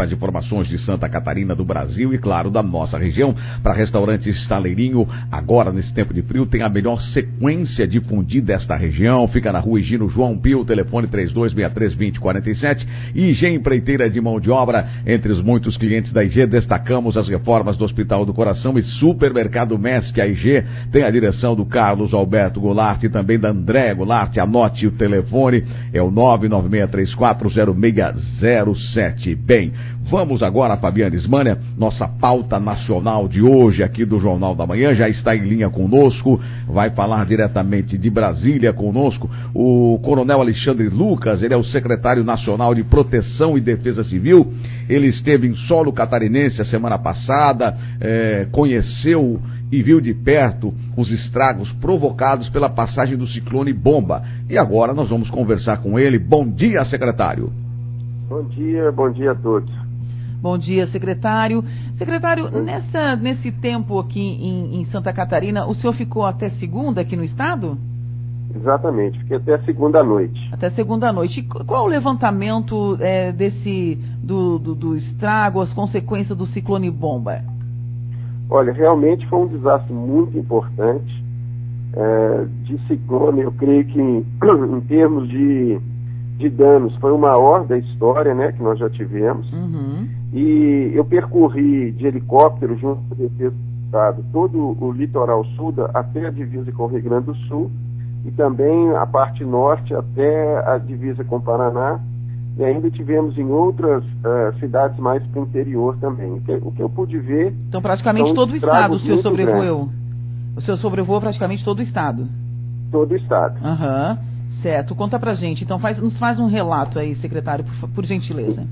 principais informações de Santa Catarina, do Brasil e, claro, da nossa região. Para restaurante Estaleirinho, agora nesse tempo de frio, tem a melhor sequência de fundi desta região. Fica na rua Higino João Pio, telefone 3263-2047. IG Empreiteira de Mão de Obra. Entre os muitos clientes da IG, destacamos as reformas do Hospital do Coração e Supermercado Mesc. A IG tem a direção do Carlos Alberto Goulart e também da André Goulart. Anote o telefone, é o 996340607. Bem, Vamos agora, Fabiana Ismânia, nossa pauta nacional de hoje aqui do Jornal da Manhã, já está em linha conosco, vai falar diretamente de Brasília conosco, o Coronel Alexandre Lucas, ele é o secretário nacional de Proteção e Defesa Civil, ele esteve em solo catarinense a semana passada, é, conheceu e viu de perto os estragos provocados pela passagem do ciclone Bomba. E agora nós vamos conversar com ele. Bom dia, secretário. Bom dia, bom dia a todos. Bom dia, secretário. Secretário, nessa, nesse tempo aqui em, em, Santa Catarina, o senhor ficou até segunda aqui no estado? Exatamente, fiquei até segunda noite. Até segunda noite. E qual o levantamento é, desse do, do, do, estrago, as consequências do ciclone bomba? Olha, realmente foi um desastre muito importante. É, de ciclone, eu creio que em, em termos de, de danos foi o maior da história né, que nós já tivemos. Uhum. E eu percorri de helicóptero junto com o Defesa do Estado todo o litoral sul até a divisa com o Rio Grande do Sul e também a parte norte até a divisa com o Paraná. E ainda tivemos em outras uh, cidades mais para o interior também. O que, o que, eu pude ver. Então, praticamente todo o estado o senhor sobrevoou. O senhor sobrevoou praticamente todo o estado. Todo o estado. Aham. Uhum. Certo. Conta pra gente. Então, faz, nos faz um relato aí, secretário, por, por gentileza.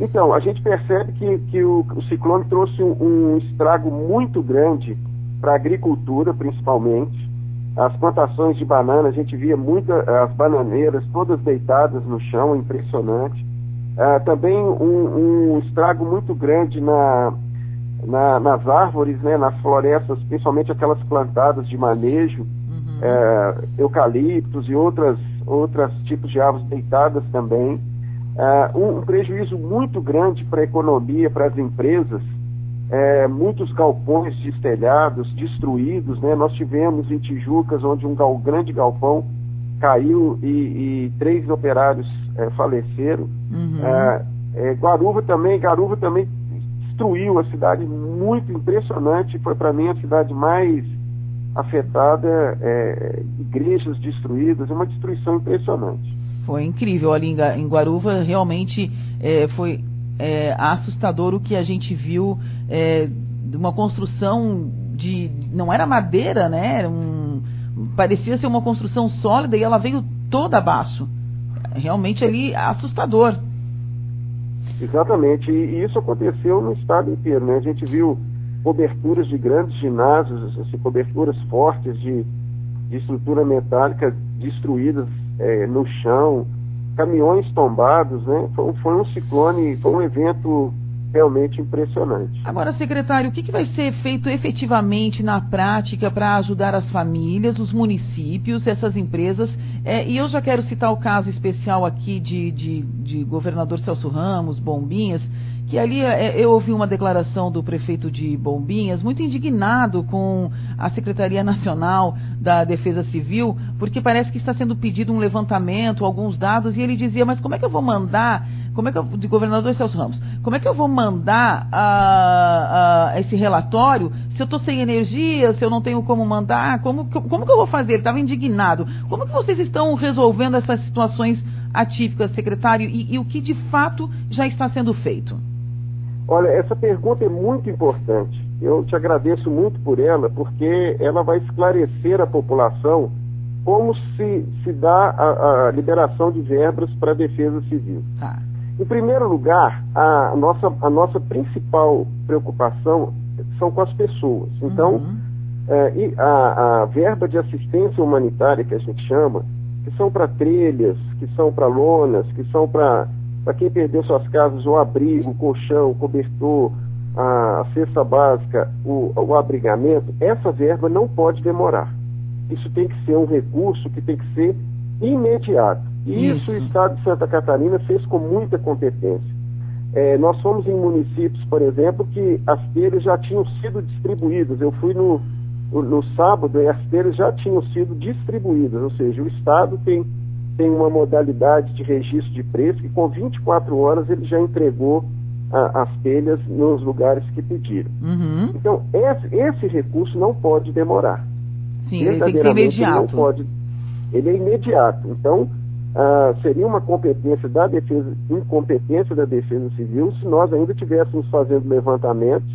Então, a gente percebe que, que o, o ciclone trouxe um, um estrago muito grande para a agricultura, principalmente. As plantações de banana, a gente via muitas, as bananeiras todas deitadas no chão, impressionante. Uh, também um, um, estrago muito grande na, na, nas árvores, né, nas florestas, principalmente aquelas plantadas de manejo, uhum. uh, eucaliptos e outras, outros tipos de árvores deitadas também uh, um, prejuízo muito grande para a economia, para as empresas, uh, muitos galpões destelhados, destruídos, né? Nós tivemos em Tijucas, onde um gal, grande galpão caiu e, e três operários uh, faleceram. Uhum. Guaruva também, Garuva também destruiu a cidade, muito impressionante, foi para mim a cidade mais afetada, igrejas destruídas, uma destruição impressionante. Foi incrível ali em Guaruva, realmente é, foi é, assustador o que a gente viu é, de uma construção de. não era madeira, né? Era um, parecia ser uma construção sólida e ela veio toda abaixo. Realmente ali assustador. Exatamente, e isso aconteceu no estado inteiro, né? A gente viu coberturas de grandes ginásios, assim, coberturas fortes de, de estrutura metálica destruídas é, no chão, caminhões tombados, né? Foi, foi, um ciclone, foi um evento realmente impressionante. Agora, secretário, o que, que vai ser feito efetivamente na prática para ajudar as famílias, os municípios, essas empresas? É, e eu já quero citar o caso especial aqui de, de, de governador Celso Ramos, Bombinhas, que ali é, eu ouvi uma declaração do prefeito de Bombinhas muito indignado com a Secretaria Nacional da Defesa Civil, porque parece que está sendo pedido um levantamento, alguns dados, e ele dizia, mas como é que eu vou mandar, como é que eu, de governador Celso Ramos, como é que eu vou mandar uh, uh, esse relatório se eu estou sem energia, se eu não tenho como mandar, como, como que eu vou fazer? Ele estava indignado. Como que vocês estão resolvendo essas situações atípicas, secretário, e, e o que de fato já está sendo feito? Olha, essa pergunta é muito importante. Eu te agradeço muito por ela, porque ela vai esclarecer a população como se, se dá a, a liberação de verbas para a defesa civil. Tá. Em primeiro lugar, a nossa, a nossa principal preocupação são com as pessoas. Então, uhum. é, a, a verba de assistência humanitária, que a gente chama, que são para trilhas, que são para lonas, que são para para quem perdeu suas casas, o abrigo, o colchão, o cobertor, a, cesta básica, o, o abrigamento, essa verba não pode demorar. Isso tem que ser um recurso que tem que ser imediato. E isso, isso o Estado de Santa Catarina fez com muita competência. É, nós fomos em municípios, por exemplo, que as telhas já tinham sido distribuídas. Eu fui no, no, no sábado e as telhas já tinham sido distribuídas, ou seja, o Estado tem, tem uma modalidade de registro de preço que com 24 horas ele já entregou a, as telhas nos lugares que pediram. Uhum. Então, esse, esse recurso não pode demorar. Sim, ele tem que ser imediato. Não pode, ele é imediato. Então, ah, seria uma competência da defesa, incompetência da defesa civil se nós ainda estivéssemos fazendo levantamentos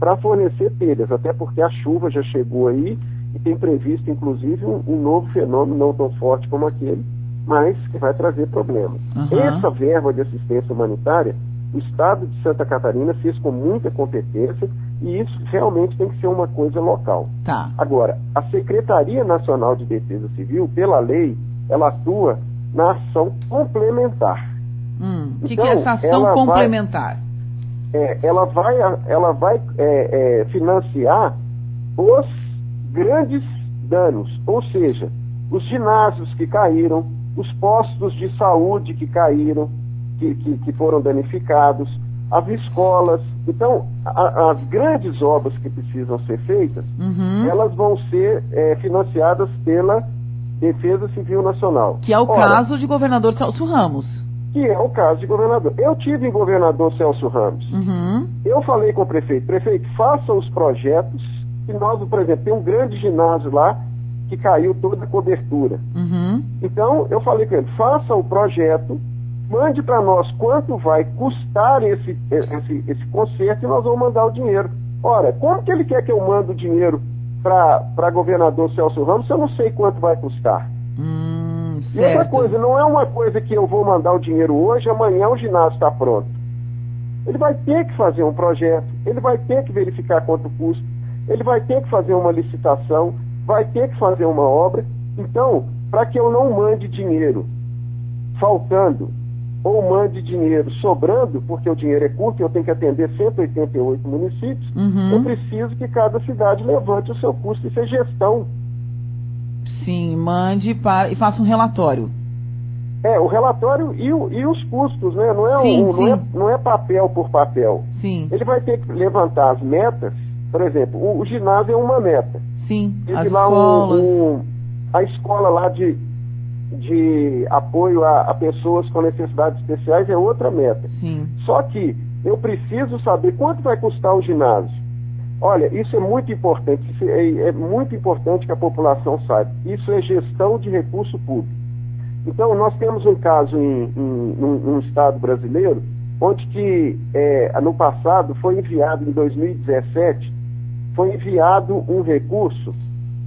para fornecer telhas, até porque a chuva já chegou aí e tem previsto, inclusive, um, um novo fenômeno não tão forte como aquele, mas que vai trazer problemas. Uhum. Essa verba de assistência humanitária, o Estado de Santa Catarina fez com muita competência e isso realmente tem que ser uma coisa local. Tá. Agora, a Secretaria Nacional de Defesa Civil, pela lei, ela atua na ação complementar. Hum, o que, Então, que é essa ação ela vai- complementar? É, ela vai, ela vai é, é, financiar os grandes danos, ou seja, os ginásios que caíram, os postos de saúde que caíram, que, que, que foram danificados, as escolas. Então, a- as grandes obras que precisam ser feitas, Uhum. elas vão ser é, financiadas pela Defesa Civil Nacional. Que é o Ora, caso de governador Celso Ramos. Que é o caso de governador. Eu tive em governador Celso Ramos. Uhum. Eu falei com o prefeito, prefeito, faça os projetos, que nós, por exemplo, tem um grande ginásio lá que caiu toda a cobertura. Uhum. Então, eu falei com ele, faça o projeto, mande para nós quanto vai custar esse, esse, esse conserto e nós vamos mandar o dinheiro. Ora, como que ele quer que eu mande o dinheiro para governador Celso Ramos se eu não sei quanto vai custar? Hum, E outra coisa, não é uma coisa que eu vou mandar o dinheiro hoje, amanhã o ginásio está pronto. Ele vai ter que fazer um projeto, ele vai ter que verificar quanto custa, ele vai ter que fazer uma licitação, vai ter que fazer uma obra. Então, para que eu não mande dinheiro faltando ou mande dinheiro sobrando, porque o dinheiro é curto e eu tenho que atender 188 municípios, Uhum. eu preciso que cada cidade levante o seu custo. Isso é gestão. Sim, mande para e faça um relatório. É, o relatório e, o- e os custos, né? Não é, Sim, um- não, é, sim. não é papel por papel. Sim, Ele vai ter que levantar as metas. Por exemplo, o, o ginásio é uma meta. sim. As lá um- um- a escola lá de, de apoio a, a pessoas com necessidades especiais é outra meta. Sim. Só que eu preciso saber quanto vai custar o ginásio. Olha, isso é muito importante, é, é muito importante que a população saiba. Isso é gestão de recurso público. Então, nós temos um caso em, num estado brasileiro, onde que é, no passado foi enviado, em 2017, foi enviado um recurso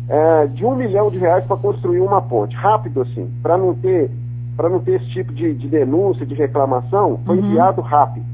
é, de um milhão de reais para construir uma ponte, rápido assim, para não ter para não ter esse tipo de, de denúncia, de reclamação, foi Uhum. enviado rápido.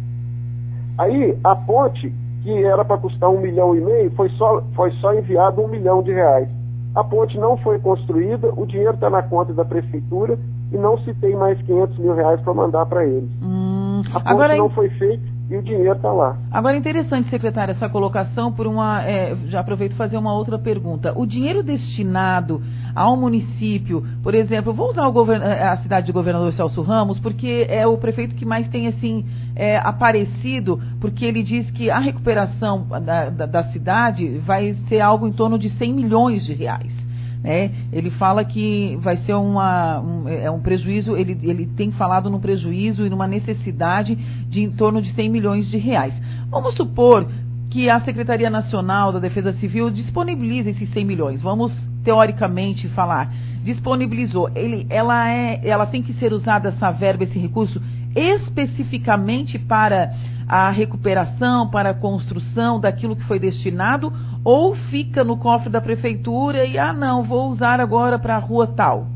Aí a ponte, que era para custar um milhão e meio, foi só, foi só enviado um milhão de reais. A ponte não foi construída, o dinheiro está na conta da prefeitura e não se tem mais 500 mil reais para mandar para eles. Hum, A ponte agora, não foi feita e o dinheiro está lá. agora é interessante, secretária, essa colocação por uma. é, já aproveito fazer uma outra pergunta. O dinheiro destinado ao município, por exemplo, vou usar eh, a cidade de governador Celso Ramos, porque é o prefeito que mais tem assim é, aparecido, porque ele diz que a recuperação da, da- da cidade vai ser algo em torno de 100 milhões de reais. Né? Ele fala que vai ser uma, um, é um prejuízo, ele, ele tem falado num prejuízo e numa necessidade de em torno de 100 milhões de reais. Vamos supor que a Secretaria Nacional da Defesa Civil disponibiliza esses 100 milhões. Vamos teoricamente falar, disponibilizou. Ele, ela é, ela tem que ser usada essa verba, esse recurso especificamente para a recuperação, para a construção daquilo que foi destinado, ou fica no cofre da prefeitura e ah não, vou usar agora para a rua tal.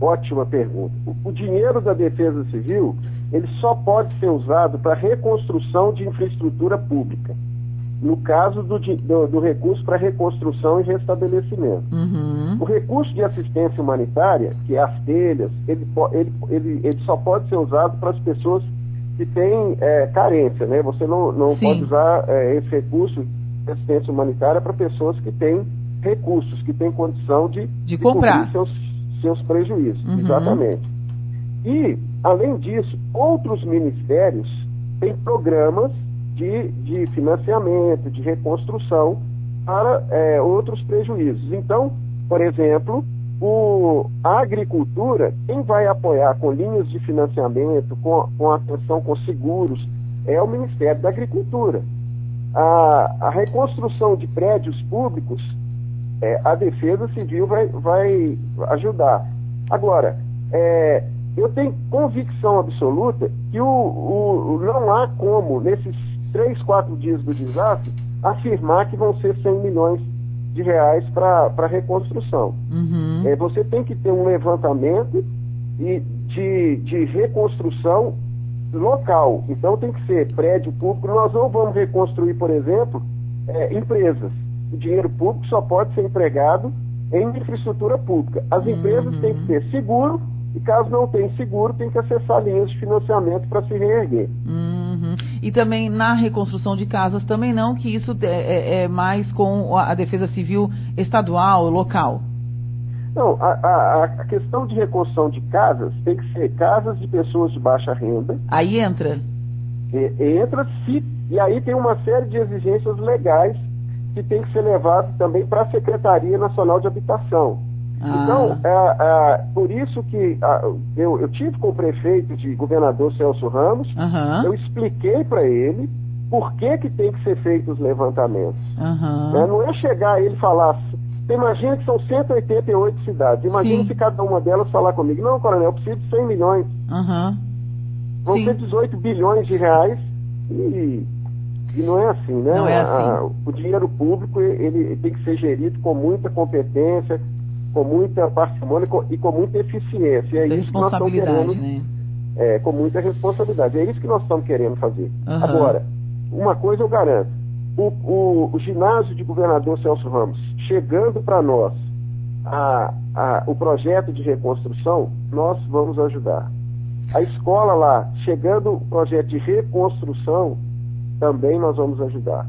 Ótima pergunta. O, dinheiro da Defesa Civil, ele só pode ser usado para reconstrução de infraestrutura pública. No caso do, do- do recurso para reconstrução e restabelecimento. Uhum. O recurso de assistência humanitária, que é as telhas, ele, ele, ele, ele só pode ser usado para as pessoas que têm é, carência, né? Você não, não Sim. pode usar é, esse recurso assistência humanitária para pessoas que têm recursos, que têm condição de, De comprar. cobrir seus, seus prejuízos. Uhum. Exatamente. E, além disso, outros ministérios têm programas de, de financiamento, de reconstrução para é, outros prejuízos. Então, por exemplo, o, a agricultura, quem vai apoiar com linhas de financiamento, com, com atenção com seguros, é o Ministério da Agricultura. A, a reconstrução de prédios públicos, é, a Defesa Civil vai, vai ajudar. Agora, é, eu tenho convicção absoluta que o, o, não há como, nesses três, quatro dias do desastre, afirmar que vão ser 100 milhões de reais para a reconstrução. Uhum. É, você tem que ter um levantamento e de, de reconstrução local. Então tem que ser prédio público. Nós não vamos reconstruir, por exemplo, é, empresas. O dinheiro público só pode ser empregado em infraestrutura pública. As empresas uhum. têm que ter seguro e caso não tenha seguro, tem que acessar linhas de financiamento para se reerguer. Uhum. E também na reconstrução de casas também não, que isso é, é, é mais com a defesa civil estadual, local. Não, a, a, a, questão de reconstrução de casas tem que ser casas de pessoas de baixa renda. Aí entra. E, entra se e aí tem uma série de exigências legais que tem que ser levado também para a Secretaria Nacional de Habitação. Ah. Então, é, é, por isso que eu, eu, tive com o prefeito de governador Celso Ramos, uhum. eu expliquei para ele por que, que tem que ser feitos os levantamentos. Uhum. É, não é chegar ele e falar, você imagina que são 188 cidades, imagina Sim. se cada uma delas falar comigo, não, coronel, eu preciso de 100 milhões. Uhum. Vão Sim. ser 18 bilhões de reais e, e não é assim, né? Não é assim. A, o dinheiro público ele tem que ser gerido com muita competência, com muita parcimônia e com muita eficiência. É isso que nós estamos querendo. Né? É, com muita responsabilidade. É isso que nós estamos querendo fazer. Uhum. Agora, uma coisa eu garanto: o, o, o, ginásio de governador Celso Ramos, chegando para nós a, a, o projeto de reconstrução, nós vamos ajudar. A escola lá, chegando o projeto de reconstrução, também nós vamos ajudar.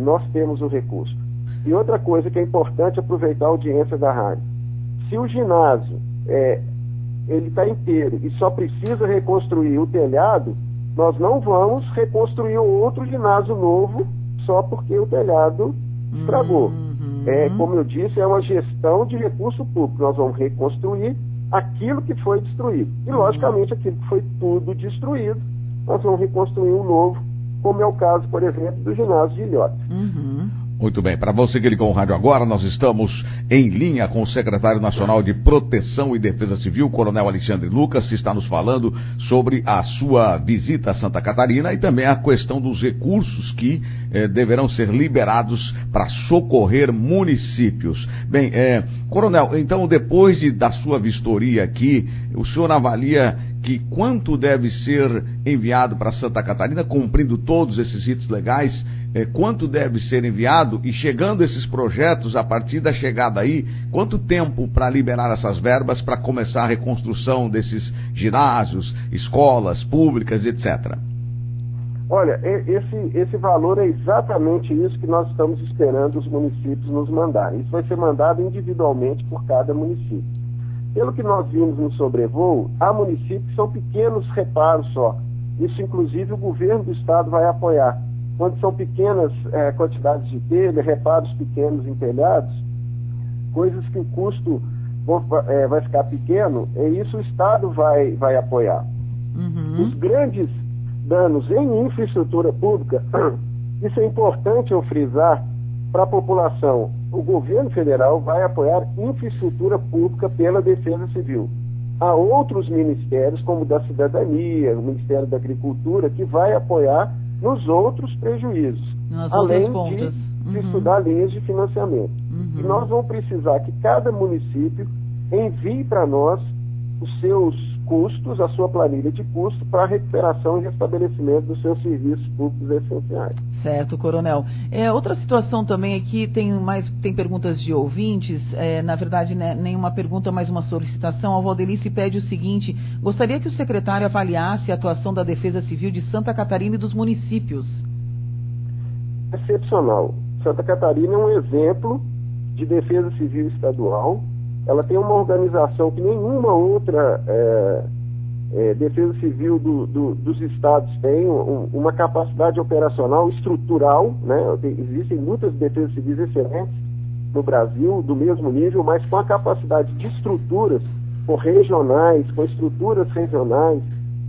Nós temos o recurso. E outra coisa que é importante aproveitar a audiência da rádio se o ginásio é, ele está inteiro e só precisa reconstruir o telhado, nós não vamos reconstruir outro ginásio novo só porque o telhado estragou. Uhum. É, como eu disse, é uma gestão de recurso público. Nós vamos reconstruir aquilo que foi destruído. E, uhum. logicamente, aquilo que foi tudo destruído, nós vamos reconstruir um novo, como é o caso, por exemplo, do ginásio de Ilhotes. Uhum. Muito bem, para você que ligou o rádio agora, nós estamos em linha com o secretário nacional de Proteção e Defesa Civil, Coronel Alexandre Lucas, que está nos falando sobre a sua visita a Santa Catarina e também a questão dos recursos que eh, deverão ser liberados para socorrer municípios. Bem, eh, Coronel, então depois de, da sua vistoria aqui, o senhor avalia que quanto deve ser enviado para Santa Catarina, cumprindo todos esses ritos legais, é, quanto deve ser enviado e chegando esses projetos, a partir da chegada aí, quanto tempo para liberar essas verbas para começar a reconstrução desses ginásios, escolas públicas, etc. Olha, esse, esse valor é exatamente isso que nós estamos esperando os municípios nos mandarem. Isso vai ser mandado individualmente por cada município. Pelo que nós vimos no sobrevoo, há municípios que são pequenos reparos só. Isso, inclusive, o governo do estado vai apoiar quando são pequenas é, quantidades de telha, reparos pequenos em telhados, coisas que o custo é, vai ficar pequeno, é isso o Estado vai, vai apoiar. Uhum. Os grandes danos em infraestrutura pública, isso é importante eu frisar para a população. O governo federal vai apoiar infraestrutura pública pela Defesa Civil. Há outros ministérios, como o da Cidadania, o Ministério da Agricultura, que vai apoiar nos outros prejuízos, Nas além de uhum. estudar linhas de financiamento. Uhum. E nós vamos precisar que cada município envie para nós os seus custos, a sua planilha de custo para recuperação e restabelecimento dos seus serviços públicos essenciais. Certo, coronel. É, outra situação também aqui, tem mais tem perguntas de ouvintes, é, na verdade né, nenhuma pergunta, mas uma solicitação. A Valdelice pede o seguinte, gostaria que o secretário avaliasse a atuação da Defesa Civil de Santa Catarina e dos municípios. Excepcional. Santa Catarina é um exemplo de defesa civil estadual ela tem uma organização que nenhuma outra é, é, Defesa Civil do, do, dos estados tem um, uma capacidade operacional estrutural, né? existem muitas defesas civis excelentes no Brasil, do mesmo nível, mas com a capacidade de estruturas, com regionais, com estruturas regionais,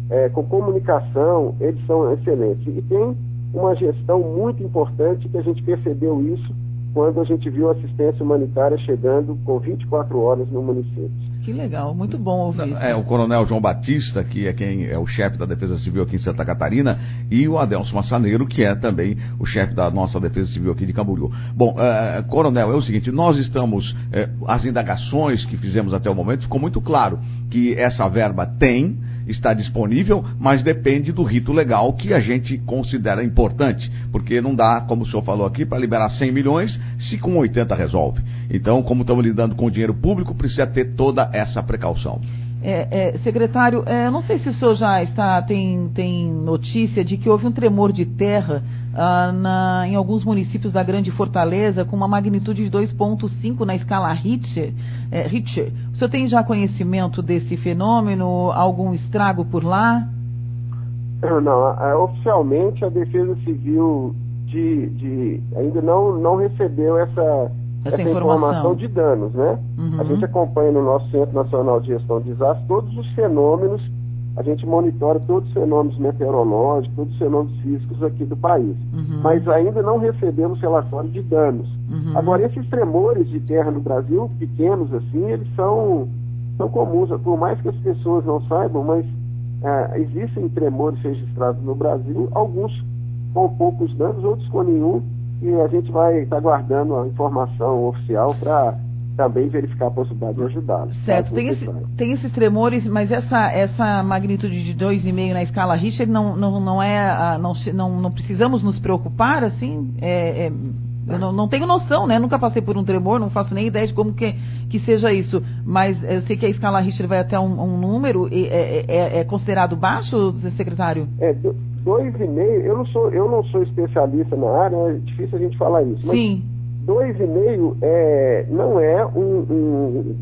é, com comunicação, eles são excelentes. E tem uma gestão muito importante que a gente percebeu isso quando a gente viu a assistência humanitária chegando com 24 horas no município. Que legal, muito bom ouvir isso. É o Coronel João Batista, que é quem é o chefe da Defesa Civil aqui em Santa Catarina, e o Adelson Massaneiro, que é também o chefe da nossa Defesa Civil aqui de Camboriú. Bom, uh, Coronel, é o seguinte, nós estamos, uh, as indagações que fizemos até o momento, ficou muito claro que essa verba tem, está disponível, mas depende do rito legal que a gente considera importante, porque não dá, como o senhor falou aqui, para liberar 100 milhões se com 80 resolve. Então, como estamos lidando com o dinheiro público, precisa ter toda essa precaução. É, é, secretário, é, não sei se o senhor já está tem, tem notícia de que houve um tremor de terra ah, na, em alguns municípios da Grande Fortaleza com uma magnitude de 2,5 na escala Richter, é, Richter. O senhor tem já conhecimento desse fenômeno? Algum estrago por lá? Não, é, oficialmente a Defesa Civil de, de, ainda não, não recebeu essa, essa, essa informação. informação. de danos, né? Uhum. A gente acompanha no nosso Centro Nacional de Gestão de Desastres todos os fenômenos a gente monitora todos os fenômenos meteorológicos, todos os fenômenos físicos aqui do país. Uhum. Mas ainda não recebemos relatório de danos. Uhum. Agora, esses tremores de terra no Brasil, pequenos assim, eles são, são comuns. Por mais que as pessoas não saibam, mas é, existem tremores registrados no Brasil, alguns com poucos danos, outros com nenhum, e a gente vai estar tá guardando a informação oficial para também verificar a possibilidade de ajudá-los. Certo, tem, esse, tem, esses tremores, mas essa, essa magnitude de 2,5 na escala Richter não, não, não é. Não, não, não precisamos nos preocupar, assim? É, é, eu não, não, tenho noção, né? Nunca passei por um tremor, não faço nem ideia de como que, que seja isso. Mas eu sei que a escala Richter vai até um, um número. É, é, é, considerado baixo, secretário? É, dois e meio. Eu não sou, eu não sou especialista na área, é difícil a gente falar isso. Sim 2,5 é, não é um, um,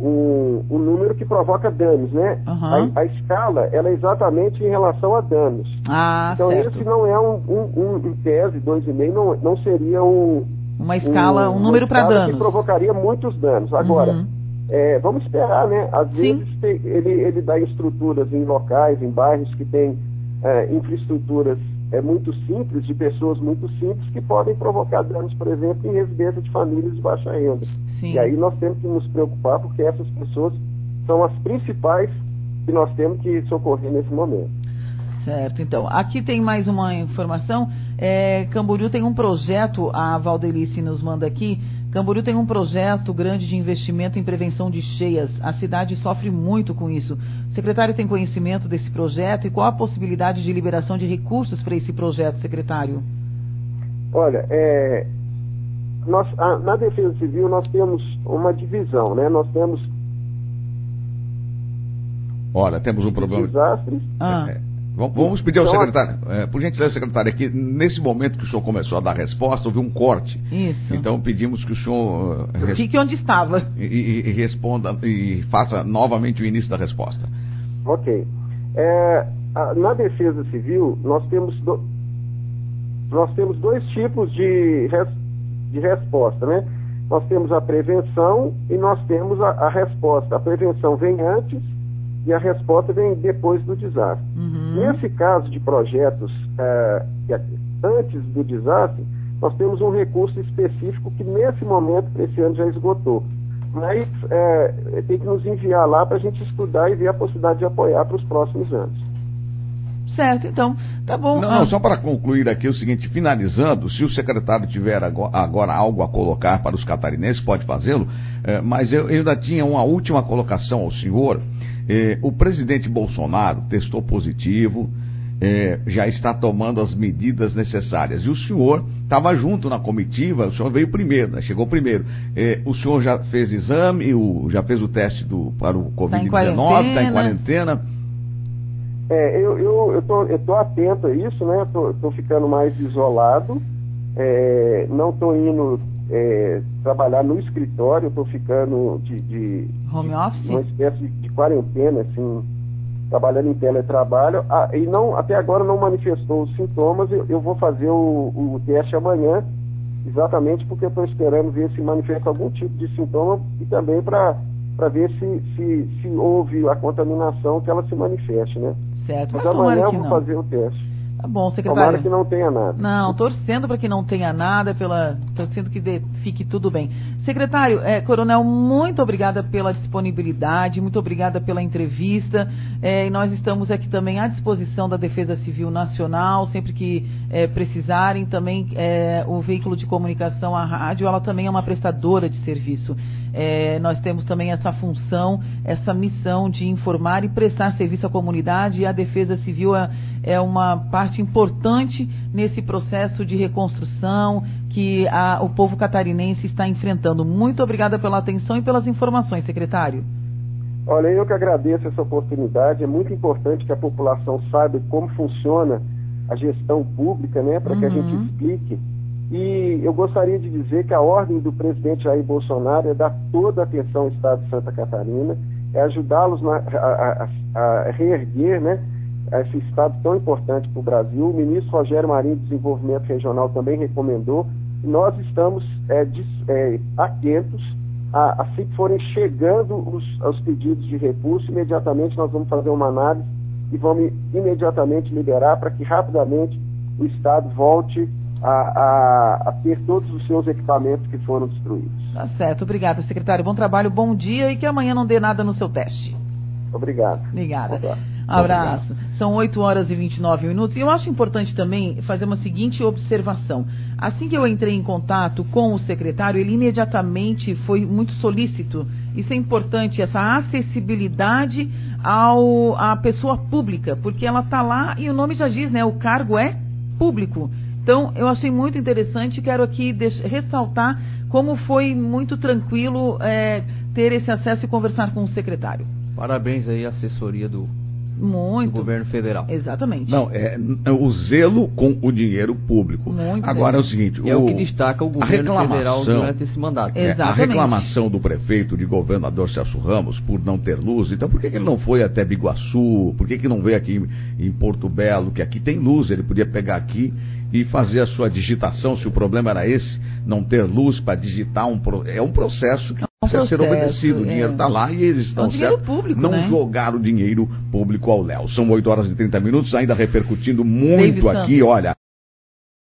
um, um, número que provoca danos, né? Uhum. A, a, escala ela é exatamente em relação a danos. Ah, então certo. esse não é um, um, um em tese, 2,5 não, não seria um. Uma escala, um, número para danos. que provocaria muitos danos. Agora, uhum. é, vamos esperar, né? Às Sim. vezes tem, ele, ele dá estruturas em locais, em bairros que tem é, infraestruturas é, muito simples, de pessoas muito simples, que podem provocar danos, por exemplo, em residência de famílias de baixa renda. Sim. E aí nós temos que nos preocupar, porque essas pessoas são as principais que nós temos que socorrer nesse momento. Certo, então. Aqui tem mais uma informação. É, Camboriú tem um projeto, a Valdelice nos manda aqui, Camboriú tem um projeto grande de investimento em prevenção de cheias. A cidade sofre muito com isso. Secretário tem conhecimento desse projeto e qual a possibilidade de liberação de recursos para esse projeto, secretário? Olha, é, nós, a, na Defesa Civil nós temos uma divisão, né? Nós temos. Olha, temos um problema. Desastres. Ah. É, Vamos pedir ao então, secretário, é, por gentileza, secretário, aqui, nesse momento que o senhor começou a dar resposta, houve um corte. Isso. Então pedimos que o senhor. Uh, Fique onde estava. E, e, e, responda e faça novamente o início da resposta. Ok. É, a, na defesa civil, nós temos, do, nós temos dois tipos de, res, de resposta, né? Nós temos a prevenção e nós temos a, a resposta. A prevenção vem antes e a resposta vem depois do desastre. Uhum. Nesse caso de projetos é, antes do desastre, nós temos um recurso específico que nesse momento, esse ano, já esgotou. Mas é, tem que nos enviar lá para a gente estudar e ver a possibilidade de apoiar para os próximos anos. Certo, então, tá bom. Não, não, só para concluir aqui o seguinte, finalizando, se o secretário tiver agora, algo a colocar para os catarinenses, pode fazê-lo, é, mas eu, eu ainda tinha uma última colocação ao senhor, é, o presidente Bolsonaro testou positivo, é, já está tomando as medidas necessárias. E o senhor estava junto na comitiva, o senhor veio primeiro, né? chegou primeiro. É, o senhor já fez exame, o, já fez o teste do, para o Covid-19, está em quarentena. É, eu, eu, eu, tô, eu tô atento a isso, né? Estou tô, tô ficando mais isolado, é, não estou indo é, trabalhar no escritório, estou ficando de, de, home office, uma espécie de, de quarentena, assim, trabalhando em teletrabalho, ah, e não, até agora não manifestou os sintomas, eu, eu vou fazer o, o teste amanhã, exatamente porque estou esperando ver se manifesta algum tipo de sintoma e também para ver se, se, se houve a contaminação que ela se manifeste, né? Certo, mas, mas amanhã eu vou não. fazer o teste. Tá bom, secretário. Tomara que não tenha nada. Não, torcendo para que não tenha nada, pela, torcendo que dê, fique tudo bem. Secretário, é, Coronel, muito obrigada pela disponibilidade, muito obrigada pela entrevista. É, nós estamos aqui também à disposição da Defesa Civil Nacional, sempre que é, precisarem. Também é, o veículo de comunicação, a rádio, ela também é uma prestadora de serviço. É, nós temos também essa função, essa missão de informar e prestar serviço à comunidade e a Defesa Civil é, é uma parte importante nesse processo de reconstrução que a, o povo catarinense está enfrentando. Muito obrigada pela atenção e pelas informações, secretário. Olha, eu que agradeço essa oportunidade. É muito importante que a população saiba como funciona a gestão pública, né, para uhum. que a gente explique e eu gostaria de dizer que a ordem do presidente Jair Bolsonaro é dar toda a atenção ao Estado de Santa Catarina, é ajudá-los a, a, a, reerguer né, esse Estado tão importante para o Brasil. O ministro Rogério Marinho, de Desenvolvimento Regional, também recomendou. Nós estamos é, de, é, atentos a, assim que forem chegando os, os pedidos de recurso, imediatamente nós vamos fazer uma análise e vamos imediatamente liberar para que rapidamente o Estado volte a, a, a, ter todos os seus equipamentos que foram destruídos. Tá certo, obrigada, secretário. Bom trabalho, bom dia e que amanhã não dê nada no seu teste. Obrigado. Obrigada. Abraço. São 8 horas e 29 minutos. E eu acho importante também fazer uma seguinte observação. Assim que eu entrei em contato com o secretário, ele imediatamente foi muito solícito. Isso é importante, essa acessibilidade ao, à pessoa pública, porque ela está lá e o nome já diz, né? O cargo é público. Então, eu achei muito interessante, quero aqui ressaltar como foi muito tranquilo é, ter esse acesso e conversar com o secretário. Parabéns aí assessoria do, muito. do governo federal. Exatamente. Não, é, é o zelo com o dinheiro público. Muito Agora é o seguinte, é o, o que destaca o governo federal durante esse mandato. É, a Exatamente. reclamação do prefeito, de governador Celso Ramos, por não ter luz. Então, por que, que ele não foi até Biguaçu? Por que, que não veio aqui em Porto Belo? Que aqui tem luz, ele podia pegar aqui e fazer a sua digitação, se o problema era esse, não ter luz para digitar um pro... é um processo que precisa ser processo, obedecido. O dinheiro é. está lá e eles estão É um dinheiro certo. público, não né? jogar o dinheiro público ao Léo. São 8 horas e 30 minutos, ainda repercutindo muito David aqui, olha.